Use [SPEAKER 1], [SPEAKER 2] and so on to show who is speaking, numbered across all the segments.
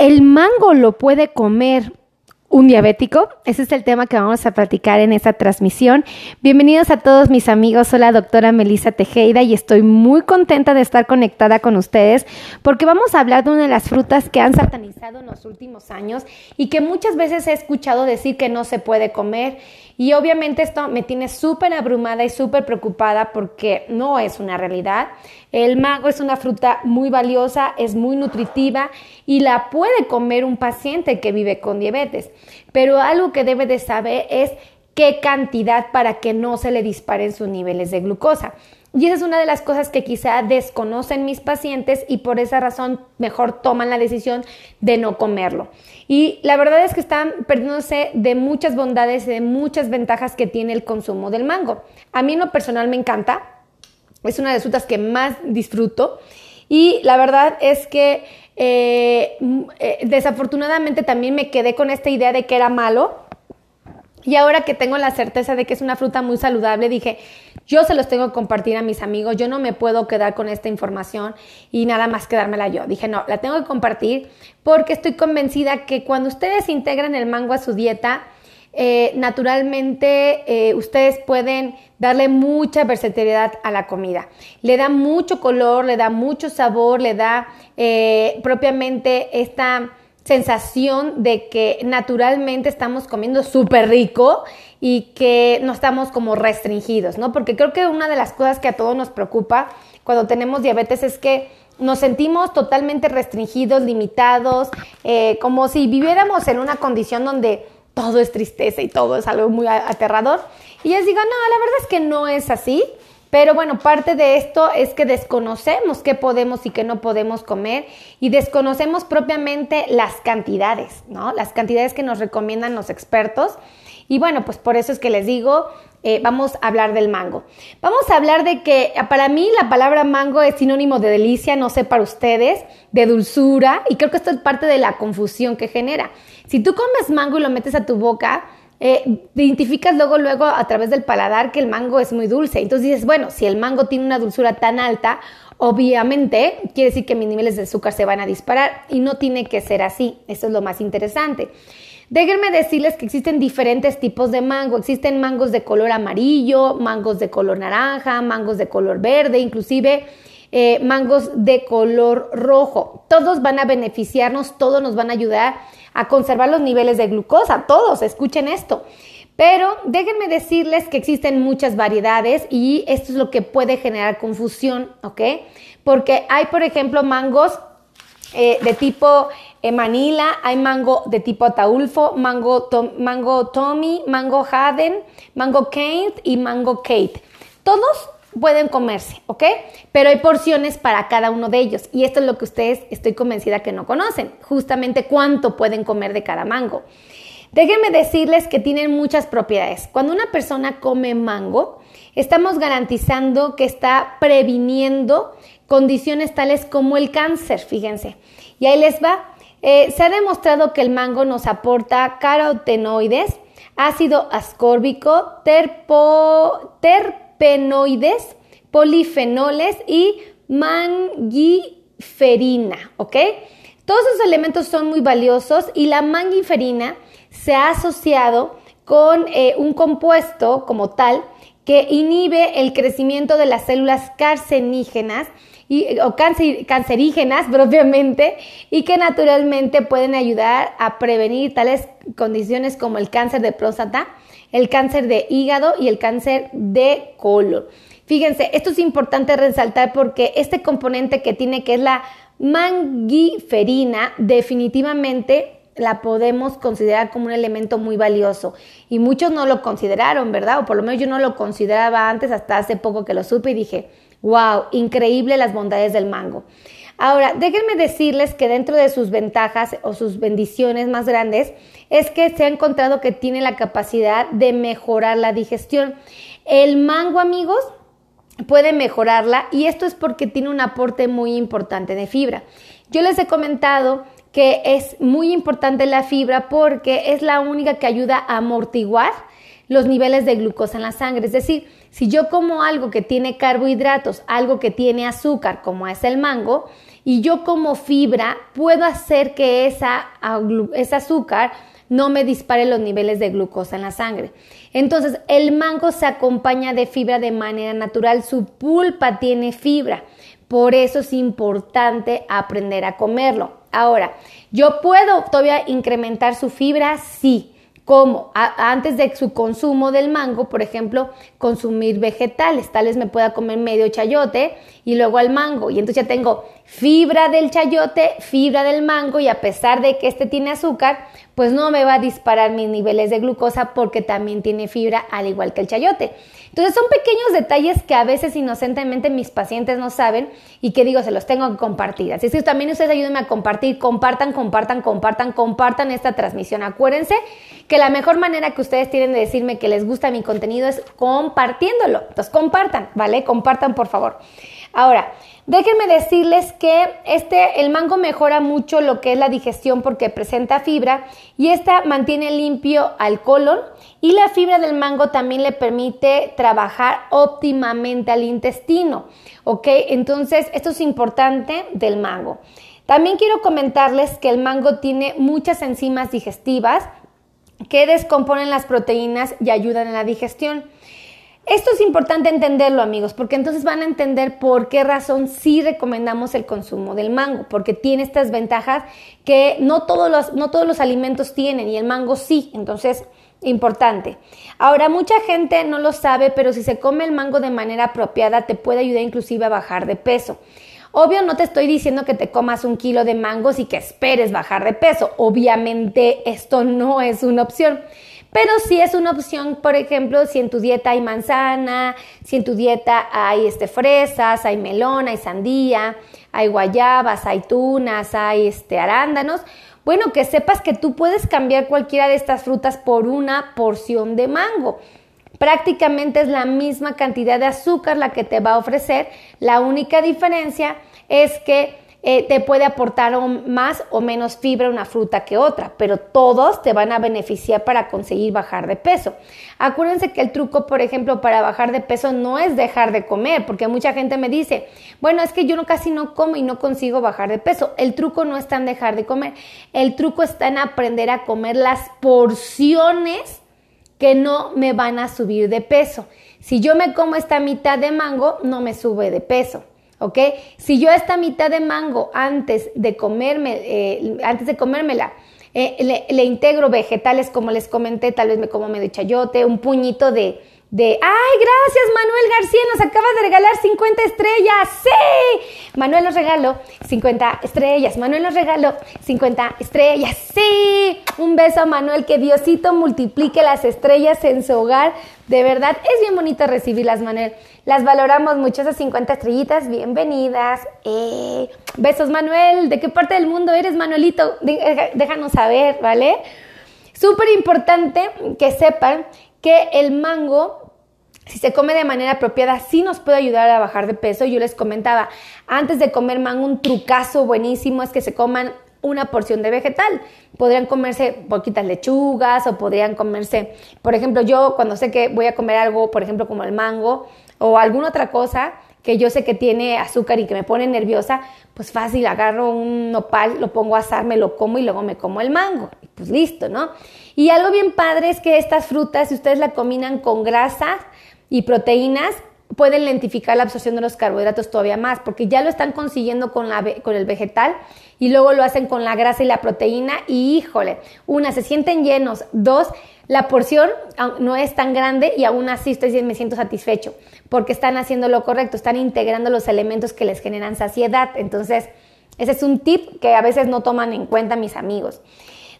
[SPEAKER 1] ¿El mango lo puede comer un diabético? Ese es el tema que vamos a platicar en esta transmisión. Bienvenidos a todos mis amigos. Soy la doctora Melissa Tejeda y estoy muy contenta de estar conectada con ustedes porque vamos a hablar de una de las frutas que han satanizado en los últimos años y que muchas veces he escuchado decir que no se puede comer. Y obviamente esto me tiene súper abrumada y súper preocupada porque no es una realidad. El mango es una fruta muy valiosa, es muy nutritiva y la puede comer un paciente que vive con diabetes. Pero algo que debe de saber es qué cantidad para que no se le disparen sus niveles de glucosa. Y esa es una de las cosas que quizá desconocen mis pacientes y por esa razón mejor toman la decisión de no comerlo. Y la verdad es que están perdiéndose de muchas bondades y de muchas ventajas que tiene el consumo del mango. A mí en lo personal me encanta, es una de las frutas que más disfruto y la verdad es que eh, eh, desafortunadamente también me quedé con esta idea de que era malo. Y ahora que tengo la certeza de que es una fruta muy saludable, dije, yo se los tengo que compartir a mis amigos, yo no me puedo quedar con esta información y nada más quedármela yo. Dije, no, la tengo que compartir porque estoy convencida que cuando ustedes integran el mango a su dieta, eh, naturalmente eh, ustedes pueden darle mucha versatilidad a la comida. Le da mucho color, le da mucho sabor, le da eh, propiamente esta sensación de que naturalmente estamos comiendo súper rico y que no estamos como restringidos, ¿no? Porque creo que una de las cosas que a todos nos preocupa cuando tenemos diabetes es que nos sentimos totalmente restringidos, limitados, como si viviéramos en una condición donde todo es tristeza y todo es algo muy aterrador. Y les digo, no, la verdad es que no es así. Pero bueno, parte de esto es que desconocemos qué podemos y qué no podemos comer y desconocemos propiamente las cantidades, ¿no? Las cantidades que nos recomiendan los expertos. Y bueno, pues por eso es que les digo, eh, vamos a hablar del mango. Vamos a hablar de que para mí la palabra mango es sinónimo de delicia, no sé para ustedes, de dulzura, y creo que esto es parte de la confusión que genera. Si tú comes mango y lo metes a tu boca, eh, identificas luego, luego a través del paladar que el mango es muy dulce. Entonces dices, bueno, si el mango tiene una dulzura tan alta, obviamente quiere decir que mis niveles de azúcar se van a disparar y no tiene que ser así. Eso es lo más interesante. Déjenme decirles que existen diferentes tipos de mango. Existen mangos de color amarillo, mangos de color naranja, mangos de color verde, inclusive eh, mangos de color rojo. Todos van a beneficiarnos, todos nos van a ayudar a conservar los niveles de glucosa, todos, escuchen esto. Pero déjenme decirles que existen muchas variedades y esto es lo que puede generar confusión, ¿ok? Porque hay, por ejemplo, mangos eh, de tipo eh, Manila, hay mango de tipo Ataulfo, mango, mango Tommy, mango Haden, mango Kate y mango Kate. Todos pueden comerse, ¿ok? Pero hay porciones para cada uno de ellos y esto es lo que ustedes estoy convencida que no conocen, justamente cuánto pueden comer de cada mango. Déjenme decirles que tienen muchas propiedades. Cuando una persona come mango, estamos garantizando que está previniendo condiciones tales como el cáncer, fíjense. Y ahí les va. Eh, se ha demostrado que el mango nos aporta carotenoides, ácido ascórbico, terpo, penoides, polifenoles y mangiferina, ¿ok? Todos esos elementos son muy valiosos y la mangiferina se ha asociado con eh, un compuesto como tal que inhibe el crecimiento de las células carcenígenas y, o cancerígenas propiamente y que naturalmente pueden ayudar a prevenir tales condiciones como el cáncer de próstata, el cáncer de hígado y el cáncer de colon. Fíjense, esto es importante resaltar porque este componente que tiene, que es la mangiferina, definitivamente la podemos considerar como un elemento muy valioso. Y muchos no lo consideraron, ¿verdad? O por lo menos yo no lo consideraba antes, hasta hace poco que lo supe y dije, wow, increíble las bondades del mango. Ahora, déjenme decirles que dentro de sus ventajas o sus bendiciones más grandes es que se ha encontrado que tiene la capacidad de mejorar la digestión. El mango, amigos, puede mejorarla y esto es porque tiene un aporte muy importante de fibra. Yo les he comentado que es muy importante la fibra porque es la única que ayuda a amortiguar los niveles de glucosa en la sangre. Es decir, si yo como algo que tiene carbohidratos, algo que tiene azúcar, como es el mango, y yo como fibra puedo hacer que esa, ese azúcar no me dispare los niveles de glucosa en la sangre. Entonces, el mango se acompaña de fibra de manera natural, su pulpa tiene fibra. Por eso es importante aprender a comerlo. Ahora, ¿yo puedo todavía incrementar su fibra? Sí. ¿Cómo? antes de su consumo del mango, por ejemplo, consumir vegetales. Tal vez me pueda comer medio chayote y luego al mango. Y entonces ya tengo fibra del chayote, fibra del mango y a pesar de que este tiene azúcar, pues no me va a disparar mis niveles de glucosa porque también tiene fibra al igual que el chayote. Entonces son pequeños detalles que a veces inocentemente mis pacientes no saben y que digo, se los tengo que compartir. Así que también ustedes ayúdenme a compartir, compartan, compartan, compartan, compartan esta transmisión. Acuérdense que la mejor manera que ustedes tienen de decirme que les gusta mi contenido es compartiéndolo. Entonces compartan, ¿vale? Compartan por favor. Ahora, déjenme decirles que este, el mango mejora mucho lo que es la digestión porque presenta fibra y esta mantiene limpio al colon y la fibra del mango también le permite trabajar óptimamente al intestino, ¿ok? Entonces, esto es importante del mango. También quiero comentarles que el mango tiene muchas enzimas digestivas que descomponen las proteínas y ayudan en la digestión. Esto es importante entenderlo, amigos, porque entonces van a entender por qué razón sí recomendamos el consumo del mango, porque tiene estas ventajas que no todos los, no todos los alimentos tienen y el mango sí. Entonces, importante. Ahora, mucha gente no lo sabe, pero si se come el mango de manera apropiada, te puede ayudar inclusive a bajar de peso. Obvio, no te estoy diciendo que te comas un kilo de mangos y que esperes bajar de peso. Obviamente, esto no es una opción. Pero sí es una opción, por ejemplo, si en tu dieta hay manzana, si en tu dieta hay este, fresas, hay melón, hay sandía, hay guayabas, hay tunas, hay este, arándanos. Bueno, que sepas que tú puedes cambiar cualquiera de estas frutas por una porción de mango. Prácticamente es la misma cantidad de azúcar la que te va a ofrecer. La única diferencia es que eh, te puede aportar más o menos fibra una fruta que otra, pero todos te van a beneficiar para conseguir bajar de peso. Acuérdense que el truco, por ejemplo, para bajar de peso no es dejar de comer, porque mucha gente me dice, bueno, es que yo no, casi no como y no consigo bajar de peso. El truco no está en dejar de comer, el truco está en aprender a comer las porciones que no me van a subir de peso. Si yo me como esta mitad de mango, no me sube de peso. ¿Ok? Si yo esta mitad de mango antes de comerme, eh, antes de comérmela, eh, le, integro vegetales como les comenté, tal vez me como medio chayote, un puñito de, de, ay, gracias Manuel García, nos acaba de regalar 50 estrellas, sí, Manuel nos regaló 50 estrellas, Manuel nos regaló 50 estrellas, sí, un beso a Manuel, que Diosito multiplique las estrellas en su hogar, de verdad, es bien bonito recibirlas, Manuel. Las valoramos mucho, esas 50 estrellitas. Bienvenidas. Eh, besos, Manuel. ¿De qué parte del mundo eres, Manuelito? Déjanos saber, ¿vale? Súper importante que sepan que el mango si se come de manera apropiada, sí nos puede ayudar a bajar de peso. Yo les comentaba, antes de comer mango, un trucazo buenísimo es que se coman una porción de vegetal. Podrían comerse poquitas lechugas o podrían comerse, por ejemplo, yo cuando sé que voy a comer algo, por ejemplo, como el mango o alguna otra cosa que yo sé que tiene azúcar y que me pone nerviosa, pues fácil, agarro un nopal, lo pongo a asar, me lo como y luego me como el mango. Y pues listo, ¿no? Y algo bien padre es que estas frutas, si ustedes la combinan con grasas y proteínas, pueden lentificar la absorción de los carbohidratos todavía más, porque ya lo están consiguiendo con, la, con el vegetal y luego lo hacen con la grasa y la proteína y híjole, una, se sienten llenos, dos, la porción no es tan grande y aún así estoy, me siento satisfecho, porque están haciendo lo correcto, están integrando los elementos que les generan saciedad. Entonces, ese es un tip que a veces no toman en cuenta mis amigos.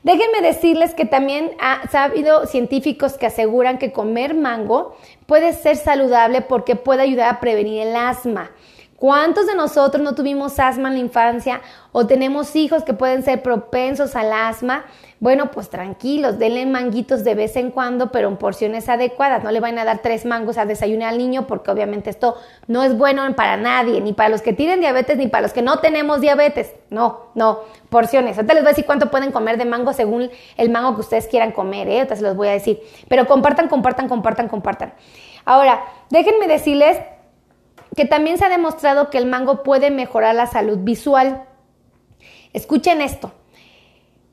[SPEAKER 1] Déjenme decirles que también ha, ha habido científicos que aseguran que comer mango puede ser saludable porque puede ayudar a prevenir el asma. ¿Cuántos de nosotros no tuvimos asma en la infancia o tenemos hijos que pueden ser propensos al asma? Bueno, pues tranquilos, denle manguitos de vez en cuando, pero en porciones adecuadas. No le van a dar tres mangos a desayunar al niño porque obviamente esto no es bueno para nadie, ni para los que tienen diabetes, ni para los que no tenemos diabetes. No, no, porciones. Ahorita les voy a decir cuánto pueden comer de mango según el mango que ustedes quieran comer, ¿eh? Ahorita se los voy a decir. Pero compartan, compartan, compartan, compartan. Ahora, déjenme decirles que también se ha demostrado que el mango puede mejorar la salud visual. Escuchen esto.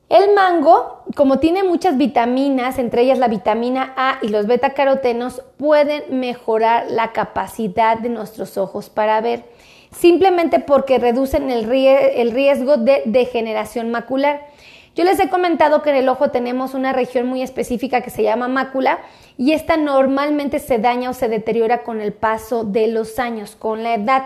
[SPEAKER 1] El mango, como tiene muchas vitaminas, entre ellas la vitamina A y los betacarotenos, pueden mejorar la capacidad de nuestros ojos para ver, simplemente porque reducen el, riesgo de degeneración macular. Yo les he comentado que en el ojo tenemos una región muy específica que se llama mácula y esta normalmente se daña o se deteriora con el paso de los años, con la edad.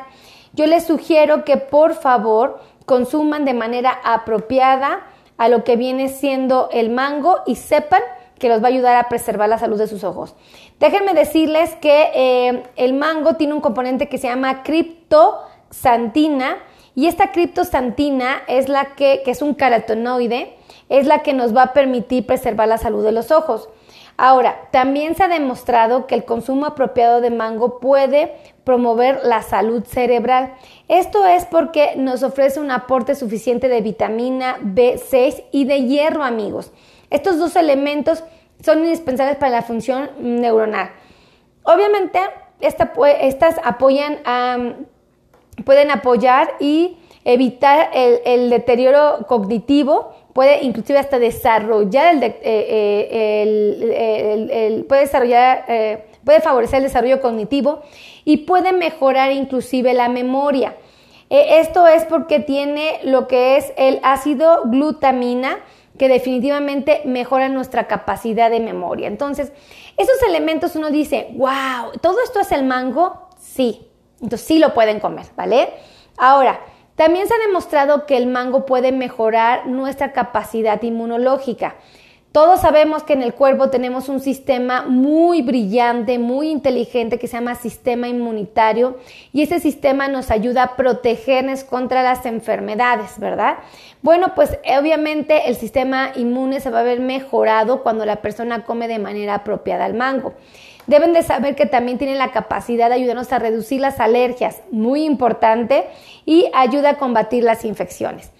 [SPEAKER 1] Yo les sugiero que por favor consuman de manera apropiada a lo que viene siendo el mango y sepan que los va a ayudar a preservar la salud de sus ojos. Déjenme decirles que eh, el mango tiene un componente que se llama criptosantina y esta criptosantina es la que, que es un carotenoide, es la que nos va a permitir preservar la salud de los ojos. Ahora, también se ha demostrado que el consumo apropiado de mango puede promover la salud cerebral. Esto es porque nos ofrece un aporte suficiente de vitamina B6 y de hierro, amigos. Estos dos elementos son indispensables para la función neuronal. Obviamente, estas apoyan pueden apoyar y evitar el deterioro cognitivo puede inclusive hasta desarrollar el, eh, eh, puede desarrollar eh, puede favorecer el desarrollo cognitivo y puede mejorar inclusive la memoria. esto es porque tiene lo que es el ácido glutamina que definitivamente mejora nuestra capacidad de memoria. Entonces, esos elementos uno dice, wow, ¿todo esto es el mango? Sí, entonces sí lo pueden comer, ¿vale? Ahora, también se ha demostrado que el mango puede mejorar nuestra capacidad inmunológica. Todos sabemos que en el cuerpo tenemos un sistema muy brillante, muy inteligente que se llama sistema inmunitario y ese sistema nos ayuda a protegernos contra las enfermedades, ¿verdad? Bueno, pues obviamente el sistema inmune se va a ver mejorado cuando la persona come de manera apropiada el mango. Deben de saber que también tiene la capacidad de ayudarnos a reducir las alergias, muy importante, y ayuda a combatir las infecciones.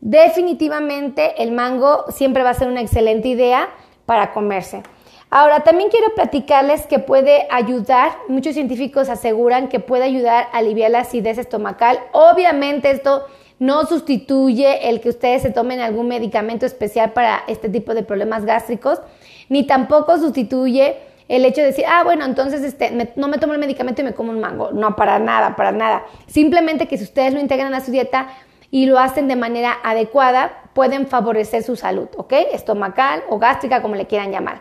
[SPEAKER 1] Definitivamente el mango siempre va a ser una excelente idea para comerse. Ahora, también quiero platicarles que puede ayudar, muchos científicos aseguran que puede ayudar a aliviar la acidez estomacal. Obviamente esto no sustituye el que ustedes se tomen algún medicamento especial para este tipo de problemas gástricos, ni tampoco sustituye el hecho de decir, ah, bueno, entonces este, no me tomo el medicamento y me como un mango. No, para nada, para nada. Simplemente que si ustedes lo integran a su dieta y lo hacen de manera adecuada, pueden favorecer su salud, ¿ok? Estomacal o gástrica, como le quieran llamar.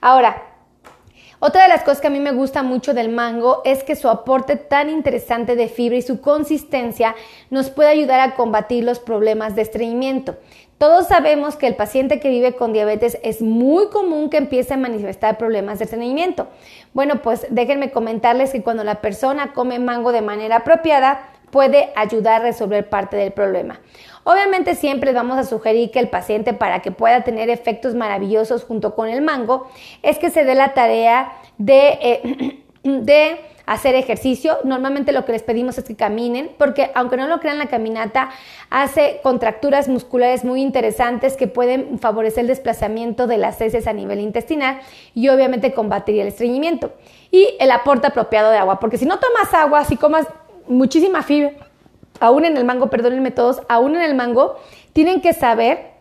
[SPEAKER 1] Ahora, otra de las cosas que a mí me gusta mucho del mango es que su aporte tan interesante de fibra y su consistencia nos puede ayudar a combatir los problemas de estreñimiento. Todos sabemos que el paciente que vive con diabetes es muy común que empiece a manifestar problemas de estreñimiento. Bueno, pues déjenme comentarles que cuando la persona come mango de manera apropiada, puede ayudar a resolver parte del problema. Obviamente siempre vamos a sugerir que el paciente para que pueda tener efectos maravillosos junto con el mango es que se dé la tarea de, eh, de hacer ejercicio. Normalmente lo que les pedimos es que caminen, porque aunque no lo crean, la caminata hace contracturas musculares muy interesantes que pueden favorecer el desplazamiento de las heces a nivel intestinal y obviamente combatir el estreñimiento. Y el aporte apropiado de agua, porque si no tomas agua, si comas muchísima fibra, aún en el mango, perdónenme todos, aún en el mango, tienen que saber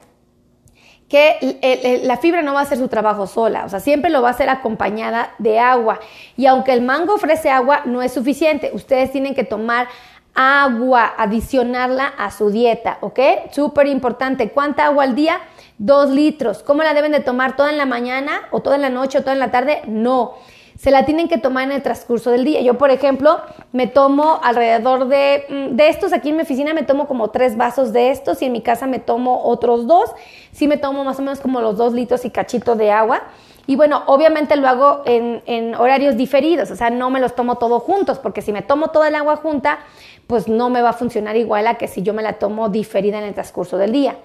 [SPEAKER 1] que la fibra no va a hacer su trabajo sola, o sea, siempre lo va a hacer acompañada de agua. Y aunque el mango ofrece agua, no es suficiente. Ustedes tienen que tomar agua, adicionarla a su dieta, ¿ok? Súper importante. ¿Cuánta agua al día? Dos litros. ¿Cómo la deben de tomar? ¿Toda en la mañana o toda en la noche o toda en la tarde? No se la tienen que tomar en el transcurso del día. Yo, por ejemplo, me tomo alrededor de, mm, de estos, aquí en mi oficina me tomo como tres vasos de estos y en mi casa me tomo otros dos. Sí me tomo más o menos como los dos litros y cachito de agua. Y bueno, obviamente lo hago en, en horarios diferidos, o sea, no me los tomo todos juntos, porque si me tomo toda el agua junta, pues no me va a funcionar igual a que si yo me la tomo diferida en el transcurso del día.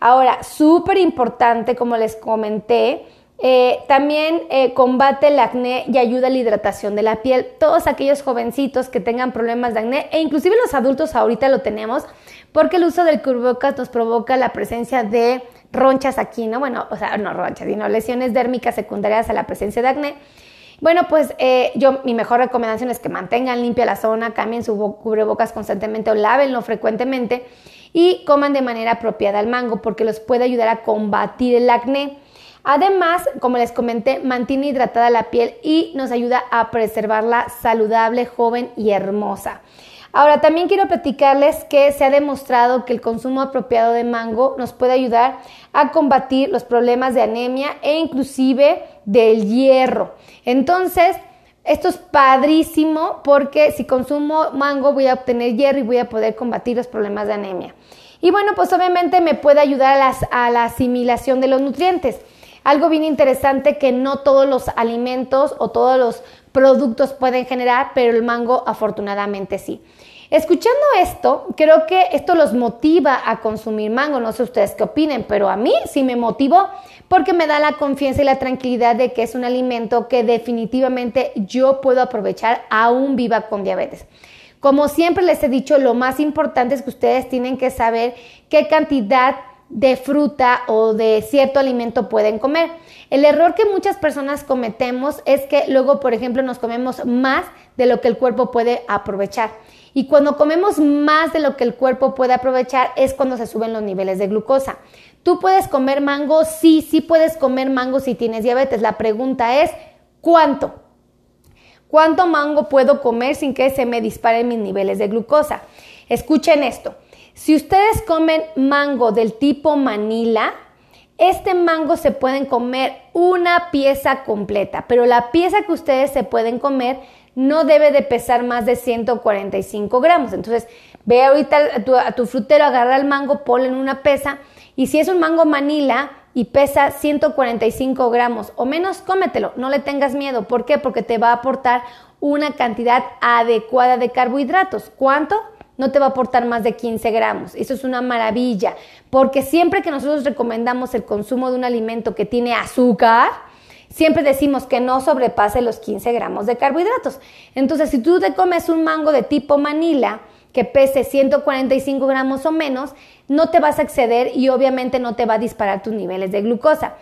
[SPEAKER 1] Ahora, súper importante, como les comenté, eh, también eh, combate el acné y ayuda a la hidratación de la piel. Todos aquellos jovencitos que tengan problemas de acné, e inclusive los adultos ahorita lo tenemos, porque el uso del cubrebocas nos provoca la presencia de ronchas aquí, ¿no? Bueno, o sea, no ronchas, sino lesiones dérmicas secundarias a la presencia de acné. Bueno, pues eh, yo mi mejor recomendación es que mantengan limpia la zona, cambien su cubrebocas constantemente o lávenlo frecuentemente y coman de manera apropiada el mango porque los puede ayudar a combatir el acné. Además, como les comenté, mantiene hidratada la piel y nos ayuda a preservarla saludable, joven y hermosa. Ahora, también quiero platicarles que se ha demostrado que el consumo apropiado de mango nos puede ayudar a combatir los problemas de anemia e inclusive del hierro. Entonces, esto es padrísimo porque si consumo mango voy a obtener hierro y voy a poder combatir los problemas de anemia. Y bueno, pues obviamente me puede ayudar a, a la asimilación de los nutrientes. Algo bien interesante que no todos los alimentos o todos los productos pueden generar, pero el mango afortunadamente sí. Escuchando esto, creo que esto los motiva a consumir mango. No sé ustedes qué opinen, pero a mí sí me motivó porque me da la confianza y la tranquilidad de que es un alimento que definitivamente yo puedo aprovechar aún viva con diabetes. Como siempre les he dicho, lo más importante es que ustedes tienen que saber qué cantidad de fruta o de cierto alimento pueden comer. El error que muchas personas cometemos es que luego, por ejemplo, nos comemos más de lo que el cuerpo puede aprovechar. Y cuando comemos más de lo que el cuerpo puede aprovechar es cuando se suben los niveles de glucosa. ¿Tú puedes comer mango? Sí, sí puedes comer mango si tienes diabetes. La pregunta es, ¿cuánto? ¿Cuánto mango puedo comer sin que se me disparen mis niveles de glucosa? Escuchen esto. Si ustedes comen mango del tipo Manila, este mango se pueden comer una pieza completa, pero la pieza que ustedes se pueden comer no debe de pesar más de 145 gramos. Entonces, ve ahorita a tu, frutero, agarra el mango, ponle en una pesa y si es un mango manila y pesa 145 gramos o menos, cómetelo, no le tengas miedo. ¿Por qué? Porque te va a aportar una cantidad adecuada de carbohidratos. ¿Cuánto? No te va a aportar más de 15 gramos. Eso es una maravilla, porque siempre que nosotros recomendamos el consumo de un alimento que tiene azúcar, siempre decimos que no sobrepase los 15 gramos de carbohidratos. Entonces, si tú te comes un mango de tipo Manila que pese 145 gramos o menos, no te vas a exceder y obviamente no te va a disparar tus niveles de glucosa.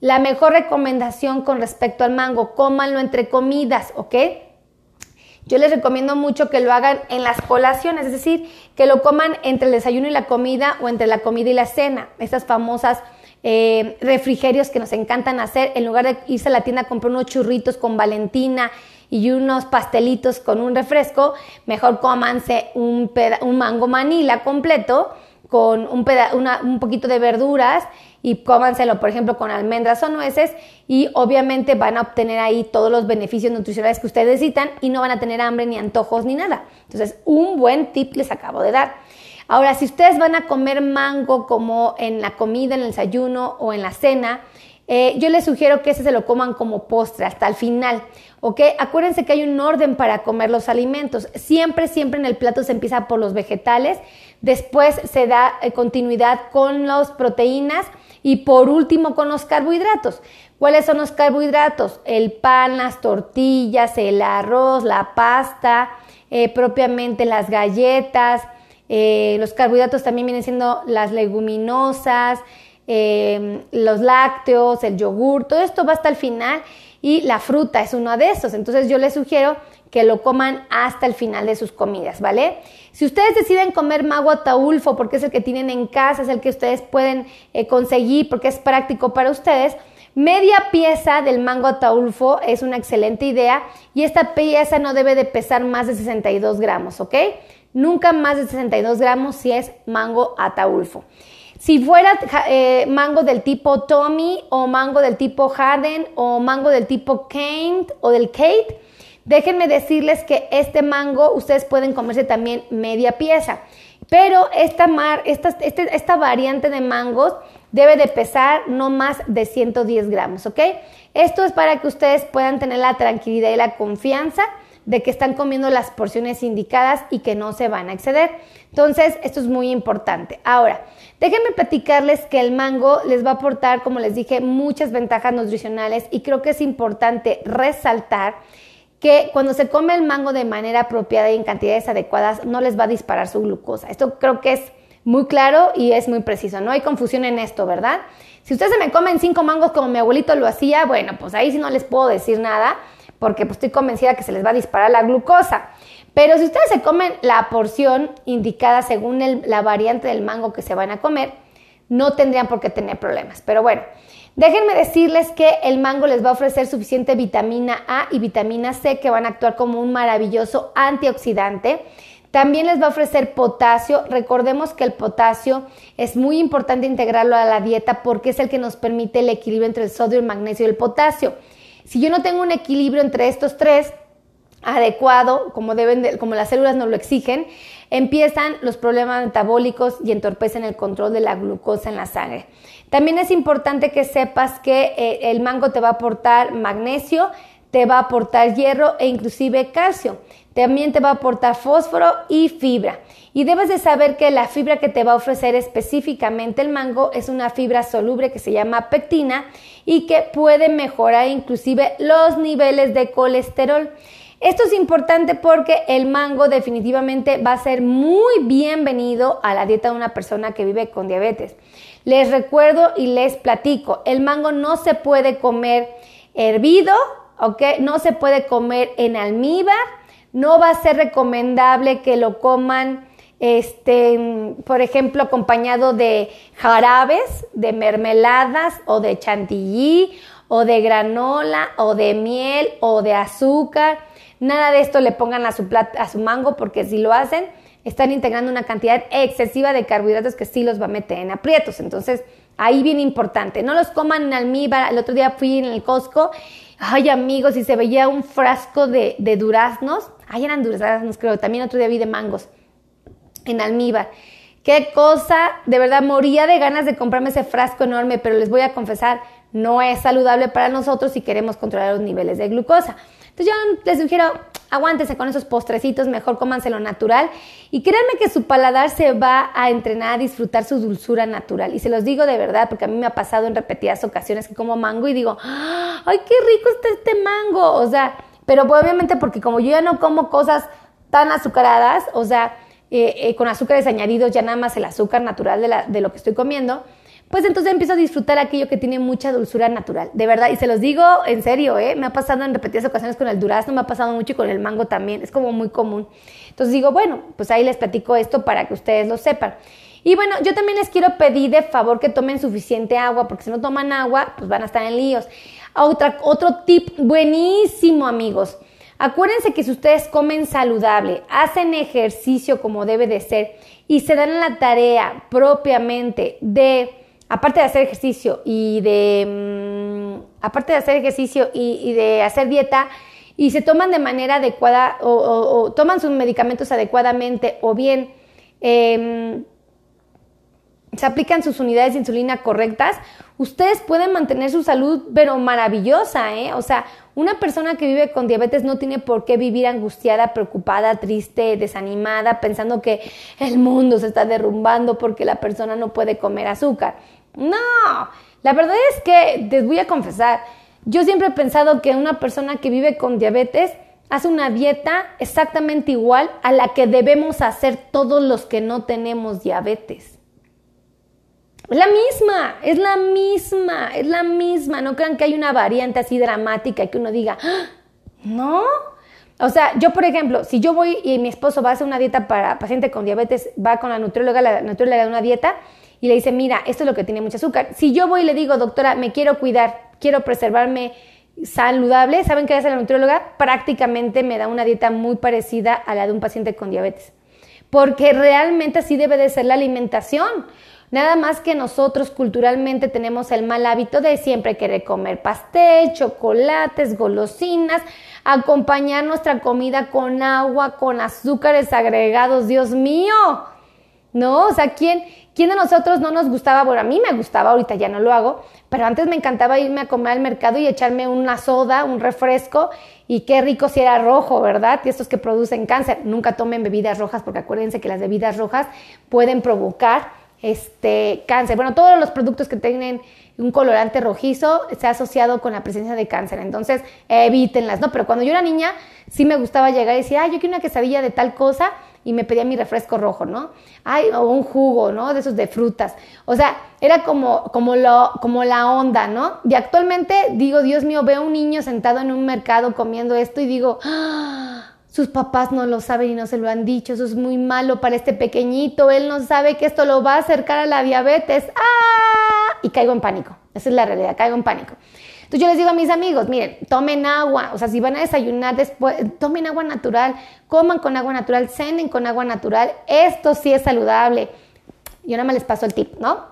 [SPEAKER 1] La mejor recomendación con respecto al mango, cómanlo entre comidas, ¿ok? Yo les recomiendo mucho que lo hagan en las colaciones, es decir, que lo coman entre el desayuno y la comida o entre la comida y la cena, estas famosas eh, refrigerios que nos encantan hacer, en lugar de irse a la tienda a comprar unos churritos con Valentina y unos pastelitos con un refresco, mejor cómanse un, mango manila completo con un poquito de verduras y cómanselo, por ejemplo, con almendras o nueces y obviamente van a obtener ahí todos los beneficios nutricionales que ustedes necesitan y no van a tener hambre ni antojos ni nada. Entonces, un buen tip les acabo de dar. Ahora, si ustedes van a comer mango como en la comida, en el desayuno o en la cena, eh, yo les sugiero que ese se lo coman como postre hasta el final, ¿ok? Acuérdense que hay un orden para comer los alimentos. Siempre, siempre en el plato se empieza por los vegetales, después se da eh, continuidad con las proteínas y por último con los carbohidratos. ¿Cuáles son los carbohidratos? El pan, las tortillas, el arroz, la pasta, eh, propiamente las galletas, eh, los carbohidratos también vienen siendo las leguminosas, eh, los lácteos, el yogur, todo esto va hasta el final y la fruta es uno de esos. Entonces yo les sugiero que lo coman hasta el final de sus comidas, ¿vale? Si ustedes deciden comer mago ataulfo porque es el que tienen en casa, es el que ustedes pueden eh, conseguir porque es práctico para ustedes, media pieza del mango ataulfo es una excelente idea y esta pieza no debe de pesar más de 62 gramos, ¿ok? Nunca más de 62 gramos si es mango ataulfo. Si fuera eh, mango del tipo Tommy o mango del tipo Harden o mango del tipo Kent o del Kate, déjenme decirles que este mango ustedes pueden comerse también media pieza. Pero esta, mar, esta, este, esta variante de mangos debe de pesar no más de 110 gramos, ¿ok? Esto es para que ustedes puedan tener la tranquilidad y la confianza de que están comiendo las porciones indicadas y que no se van a exceder. Entonces, esto es muy importante. Ahora, déjenme platicarles que el mango les va a aportar, como les dije, muchas ventajas nutricionales y creo que es importante resaltar que cuando se come el mango de manera apropiada y en cantidades adecuadas no les va a disparar su glucosa. Esto creo que es muy claro y es muy preciso. No hay confusión en esto, ¿verdad? Si ustedes se me comen cinco mangos como mi abuelito lo hacía, bueno, pues ahí sí no les puedo decir nada porque pues, estoy convencida que se les va a disparar la glucosa. Pero si ustedes se comen la porción indicada según la variante del mango que se van a comer, no tendrían por qué tener problemas. Pero bueno, déjenme decirles que el mango les va a ofrecer suficiente vitamina A y vitamina C que van a actuar como un maravilloso antioxidante. También les va a ofrecer potasio. Recordemos que el potasio es muy importante integrarlo a la dieta porque es el que nos permite el equilibrio entre el sodio, el magnesio y el potasio. Si yo no tengo un equilibrio entre estos tres, adecuado, como, deben como las células nos lo exigen, empiezan los problemas metabólicos y entorpecen el control de la glucosa en la sangre. También es importante que sepas que eh, el mango te va a aportar magnesio, te va a aportar hierro e inclusive calcio. También te va a aportar fósforo y fibra. Y debes de saber que la fibra que te va a ofrecer específicamente el mango es una fibra soluble que se llama pectina y que puede mejorar inclusive los niveles de colesterol. Esto es importante porque el mango definitivamente va a ser muy bienvenido a la dieta de una persona que vive con diabetes. Les recuerdo y les platico, el mango no se puede comer hervido, ¿ok? No se puede comer en almíbar, no va a ser recomendable que lo coman este, por ejemplo, acompañado de jarabes, de mermeladas o de chantilly o de granola o de miel o de azúcar. Nada de esto le pongan a su, mango porque si lo hacen, están integrando una cantidad excesiva de carbohidratos que sí los va a meter en aprietos. Entonces, ahí bien importante, no los coman en almíbar. El otro día fui en el Costco, ay amigos, y se veía un frasco de, de duraznos. Ay, eran duraznos, creo. También otro día vi de mangos en almíbar. Qué cosa, de verdad moría de ganas de comprarme ese frasco enorme, pero les voy a confesar, no es saludable para nosotros si queremos controlar los niveles de glucosa. Entonces yo les sugiero, aguántense con esos postrecitos, mejor cómanselo natural y créanme que su paladar se va a entrenar a disfrutar su dulzura natural. Y se los digo de verdad, porque a mí me ha pasado en repetidas ocasiones que como mango y digo, ¡ay, qué rico está este mango! O sea, pero pues obviamente porque como yo ya no como cosas tan azucaradas, o sea, eh, eh, con azúcares añadidos, ya nada más el azúcar natural de, la, de lo que estoy comiendo, pues entonces empiezo a disfrutar aquello que tiene mucha dulzura natural, de verdad, y se los digo en serio, ¿eh? me ha pasado en repetidas ocasiones con el durazno, me ha pasado mucho y con el mango también, es como muy común. Entonces digo, bueno, pues ahí les platico esto para que ustedes lo sepan. Y bueno, yo también les quiero pedir de favor que tomen suficiente agua, porque si no toman agua, pues van a estar en líos. Otra, otro tip buenísimo, amigos. Acuérdense que si ustedes comen saludable, hacen ejercicio como debe de ser y se dan la tarea propiamente de aparte de hacer ejercicio y de, mm, aparte de hacer ejercicio y, de hacer dieta, y se toman de manera adecuada o, toman sus medicamentos adecuadamente o bien em, se aplican sus unidades de insulina correctas, ustedes pueden mantener su salud pero maravillosa, ¿eh? O sea, una persona que vive con diabetes no tiene por qué vivir angustiada, preocupada, triste, desanimada, pensando que el mundo se está derrumbando porque la persona no puede comer azúcar. No, la verdad es que les voy a confesar, yo siempre he pensado que una persona que vive con diabetes hace una dieta exactamente igual a la que debemos hacer todos los que no tenemos diabetes. Es la misma, es la misma, es la misma. No crean que hay una variante así dramática que uno diga, ¡Ah! no. O sea, yo por ejemplo, si yo voy y mi esposo va a hacer una dieta para paciente con diabetes, va con la nutrióloga, la nutrióloga de una dieta, y le dice, mira, esto es lo que tiene mucho azúcar. Si yo voy y le digo, doctora, me quiero cuidar, quiero preservarme saludable, ¿saben qué hace la nutrióloga? Prácticamente me da una dieta muy parecida a la de un paciente con diabetes. Porque realmente así debe de ser la alimentación. Nada más que nosotros culturalmente tenemos el mal hábito de siempre querer comer pastel, chocolates, golosinas, acompañar nuestra comida con agua, con azúcares agregados. Dios mío, ¿no? O sea, ¿quién, ¿quién de nosotros no nos gustaba? Bueno, a mí me gustaba, ahorita ya no lo hago, pero antes me encantaba irme a comer al mercado y echarme una soda, un refresco, y qué rico si era rojo, ¿verdad? Y estos que producen cáncer. Nunca tomen bebidas rojas porque acuérdense que las bebidas rojas pueden provocar este cáncer. Bueno, todos los productos que tienen un colorante rojizo se ha asociado con la presencia de cáncer. Entonces, evítenlas, ¿no? Pero cuando yo era niña, sí me gustaba llegar y decir, ah, yo quiero una quesadilla de tal cosa y me pedía mi refresco rojo, ¿no? Ay, o un jugo, ¿no? De esos de frutas. O sea, era como, como, lo, como la onda, ¿no? Y actualmente digo, Dios mío, veo un niño sentado en un mercado comiendo esto y digo, ¡Ah! sus papás no lo saben y no se lo han dicho, eso es muy malo para este pequeñito, él no sabe que esto lo va a acercar a la diabetes. ¡Ah! Y caigo en pánico. Esa es la realidad, caigo en pánico. Entonces yo les digo a mis amigos, miren, tomen agua, o sea, si van a desayunar después, tomen agua natural, coman con agua natural, cenen con agua natural, esto sí es saludable. Yo nada más les paso el tip, ¿no?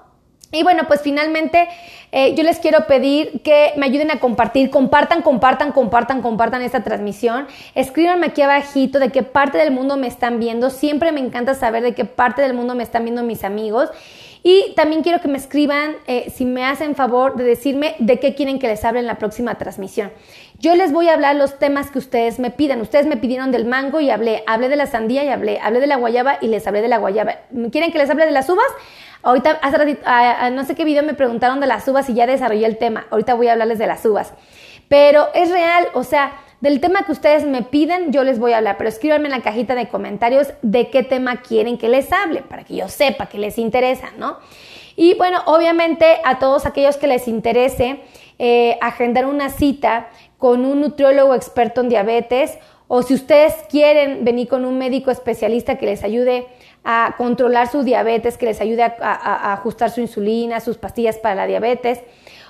[SPEAKER 1] Y bueno, pues finalmente eh, yo les quiero pedir que me ayuden a compartir, compartan, compartan, compartan, compartan esta transmisión. Escríbanme aquí abajito de qué parte del mundo me están viendo. Siempre me encanta saber de qué parte del mundo me están viendo mis amigos. Y también quiero que me escriban, eh, si me hacen favor, de decirme de qué quieren que les hable en la próxima transmisión. Yo les voy a hablar los temas que ustedes me pidan. Ustedes me pidieron del mango y hablé, hablé de la sandía y hablé, hablé de la guayaba y les hablé de la guayaba. ¿Quieren que les hable de las uvas? Ahorita, hace ratito, no sé qué video me preguntaron de las uvas y ya desarrollé el tema. Ahorita voy a hablarles de las uvas. Pero es real, o sea, del tema que ustedes me piden, yo les voy a hablar, pero escríbanme en la cajita de comentarios de qué tema quieren que les hable, para que yo sepa que les interesa, ¿no? Y bueno, obviamente a todos aquellos que les interese eh, agendar una cita con un nutriólogo experto en diabetes, o si ustedes quieren venir con un médico especialista que les ayude a controlar su diabetes, que les ayude a, ajustar su insulina, sus pastillas para la diabetes,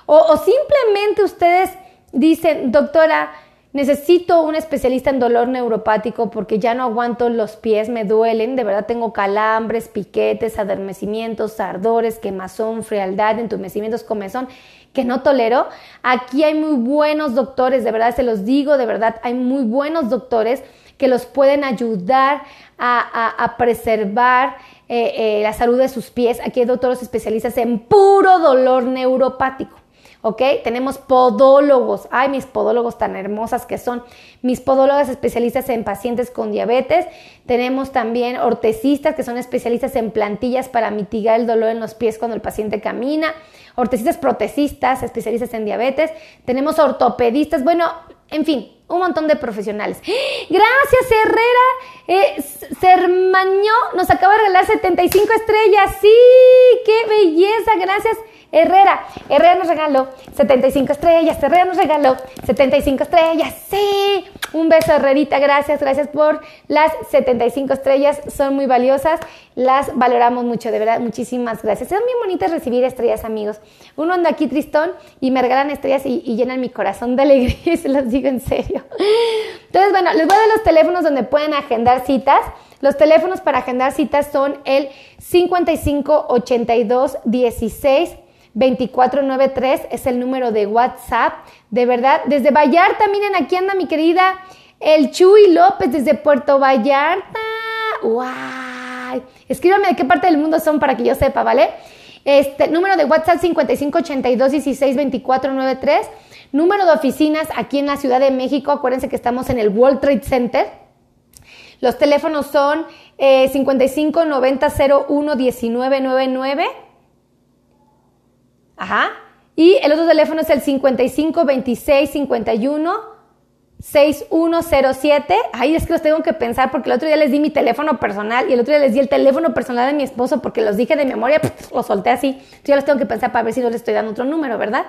[SPEAKER 1] o simplemente ustedes dicen, doctora, Necesito un especialista en dolor neuropático porque ya no aguanto los pies, me duelen, de verdad tengo calambres, piquetes, adormecimientos, ardores, quemazón, frialdad, entumecimientos, comezón, que no tolero. Aquí hay muy buenos doctores, de verdad se los digo, de verdad hay muy buenos doctores que los pueden ayudar a, preservar eh, eh, la salud de sus pies. Aquí hay doctores especialistas en puro dolor neuropático. ¿Ok? Tenemos podólogos, ay, mis podólogos tan hermosas que son, mis podólogas especialistas en pacientes con diabetes, tenemos también ortesistas que son especialistas en plantillas para mitigar el dolor en los pies cuando el paciente camina, ortesistas protesistas, especialistas en diabetes, tenemos ortopedistas, bueno, en fin, un montón de profesionales. Gracias, Herrera. Eh, nos acaba de regalar 75 estrellas. Sí, qué belleza. Gracias. Herrera, Herrera nos regaló 75 estrellas, Herrera nos regaló 75 estrellas, sí, un beso Herrerita, gracias, gracias por las 75 estrellas, son muy valiosas, las valoramos mucho, de verdad, muchísimas gracias. Es muy bonito recibir estrellas, amigos. Uno anda aquí tristón y me regalan estrellas y, llenan mi corazón de alegría, se los digo en serio. Entonces, bueno, les voy a dar los teléfonos donde pueden agendar citas. Los teléfonos para agendar citas son el 55 82 16 2493 es el número de WhatsApp. De verdad, desde Vallarta, miren, aquí anda mi querida El Chuy López desde Puerto Vallarta. ¡Guay! Escríbame de qué parte del mundo son para que yo sepa, ¿vale? Este número de WhatsApp 5582162493. Número de oficinas aquí en la Ciudad de México. Acuérdense que estamos en el World Trade Center. Los teléfonos son eh, 55 90 01 1999 Ajá. Y el otro teléfono es el 55 26 51 6107. Ahí es que los tengo que pensar porque el otro día les di mi teléfono personal y el otro día les di el teléfono personal de mi esposo porque los dije de memoria, los solté así. Yo los tengo que pensar para ver si no les estoy dando otro número, ¿verdad?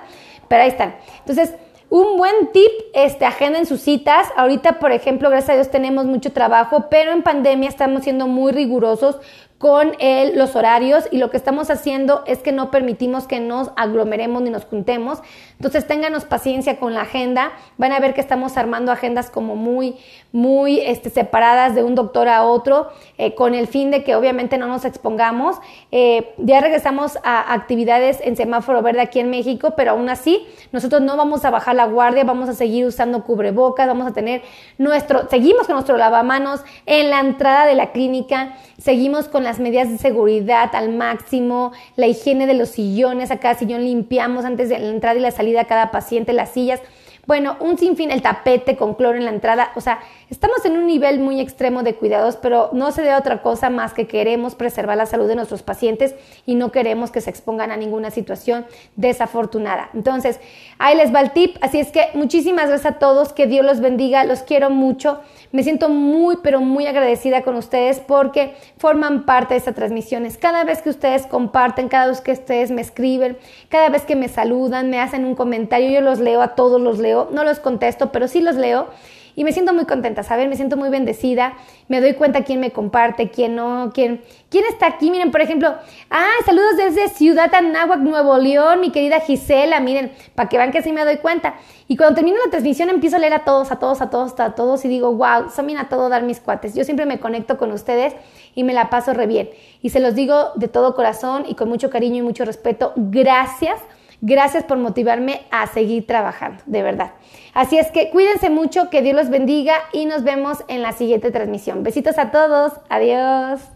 [SPEAKER 1] Pero ahí están. Entonces, un buen tip, este, agenden sus citas. Ahorita, por ejemplo, gracias a Dios tenemos mucho trabajo, pero en pandemia estamos siendo muy rigurosos con el, los horarios y lo que estamos haciendo es que no permitimos que nos aglomeremos ni nos juntemos. Entonces ténganos paciencia con la agenda. Van a ver que estamos armando agendas como muy, muy este, separadas de un doctor a otro eh, con el fin de que obviamente no nos expongamos. Eh, ya regresamos a actividades en semáforo verde aquí en México, pero aún así nosotros no vamos a bajar la guardia, vamos a seguir usando cubrebocas, vamos a tener nuestro, seguimos con nuestro lavamanos en la entrada de la clínica, seguimos con las medidas de seguridad al máximo, la higiene de los sillones, a cada sillón limpiamos antes de la entrada y la salida a cada paciente, las sillas, bueno, un sinfín, el tapete con cloro en la entrada, o sea, estamos en un nivel muy extremo de cuidados, pero no se debe otra cosa más que queremos preservar la salud de nuestros pacientes y no queremos que se expongan a ninguna situación desafortunada. Entonces, ahí les va el tip, así es que muchísimas gracias a todos, que Dios los bendiga, los quiero mucho, me siento muy, pero muy agradecida con ustedes porque forman parte de estas transmisiones. Cada vez que ustedes comparten, cada vez que ustedes me escriben, cada vez que me saludan, me hacen un comentario, yo los leo, a todos los no los contesto, pero sí los leo y me siento muy contenta, ¿saben? Me siento muy bendecida, me doy cuenta quién me comparte, quién no, quién, quién está aquí. Miren, por ejemplo, ah, saludos desde Ciudad Anáhuac, Nuevo León, mi querida Gisela, miren, para que vean que sí me doy cuenta. Y cuando termino la transmisión empiezo a leer a todos, a todos, a todos, a todos y digo, wow, son bien a todo dar mis cuates. Yo siempre me conecto con ustedes y me la paso re bien. Y se los digo de todo corazón y con mucho cariño y mucho respeto, gracias Gracias por motivarme a seguir trabajando, de verdad. Así es que cuídense mucho, que Dios los bendiga y nos vemos en la siguiente transmisión. Besitos a todos, adiós.